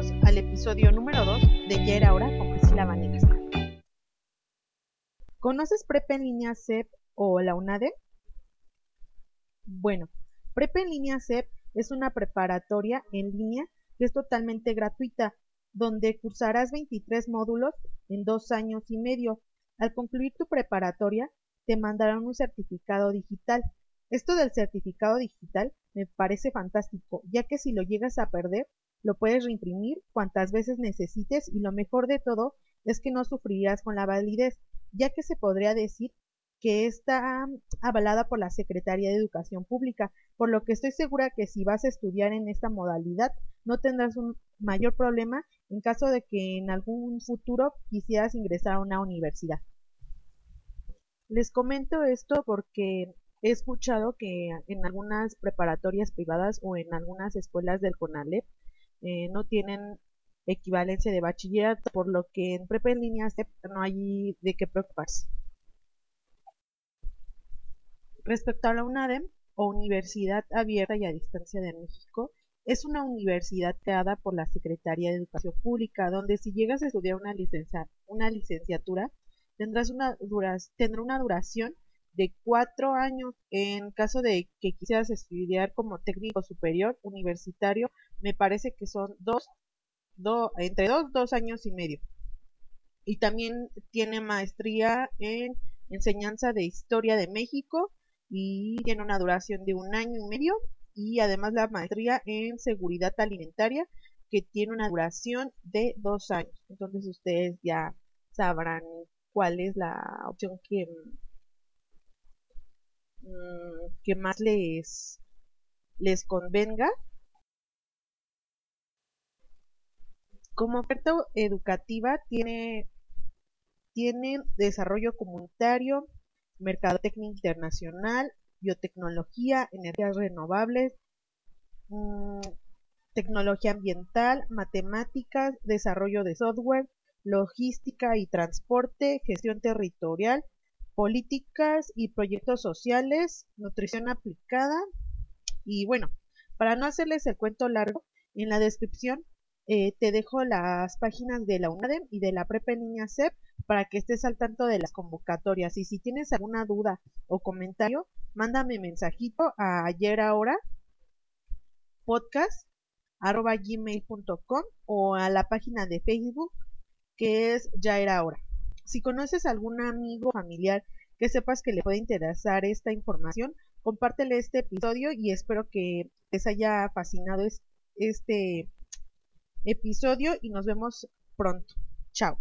episodio número 2 de. ¿Conoces Prepa en línea CEP o la UNADE? Bueno, Prepa en línea CEP es una preparatoria en línea que es totalmente gratuita, donde cursarás 23 módulos en dos años y medio. Al concluir tu preparatoria, te mandarán un certificado digital. Esto del certificado digital me parece fantástico, ya que si lo llegas a perder, lo puedes reimprimir cuantas veces necesites y lo mejor de todo es que no sufrirías con la validez, ya que se podría decir que está avalada por la Secretaría de Educación Pública, por lo que estoy segura que si vas a estudiar en esta modalidad no tendrás un mayor problema en caso de que en algún futuro quisieras ingresar a una universidad. Les comento esto porque he escuchado que en algunas preparatorias privadas o en algunas escuelas del CONALEP eh, no tienen equivalencia de bachillerato, por lo que en prepa en línea no hay de qué preocuparse. Respecto a la UNADEM, o Universidad Abierta y a Distancia de México, es una universidad creada por la Secretaría de Educación Pública, donde si llegas a estudiar una, una licenciatura, tendrás una tendrá una duración de cuatro años. En caso de que quisieras estudiar como técnico superior universitario, me parece que son dos, entre dos, dos años y medio. Y también tiene maestría en enseñanza de historia de México y tiene una duración de un año y medio y además la maestría en seguridad alimentaria que tiene una duración de dos años. Entonces ustedes ya sabrán cuál es la opción que, mm, que más les, les convenga. Como oferta educativa tiene, tiene desarrollo comunitario, mercadotecnia internacional, biotecnología, energías renovables, mm, tecnología ambiental, matemáticas, desarrollo de software, logística y transporte, gestión territorial, políticas y proyectos sociales, nutrición aplicada. Y bueno, para no hacerles el cuento largo, en la descripción eh, te dejo las páginas de la UNADEM y de la Prepa Niña CEP para que estés al tanto de las convocatorias. Y si tienes alguna duda o comentario, mándame mensajito a ayer ahora podcast arroba gmail.com o a la página de Facebook que es ya era hora. Si conoces algún amigo familiar que sepas que le puede interesar esta información, compártele este episodio y espero que les haya fascinado este episodio y nos vemos pronto. Chao.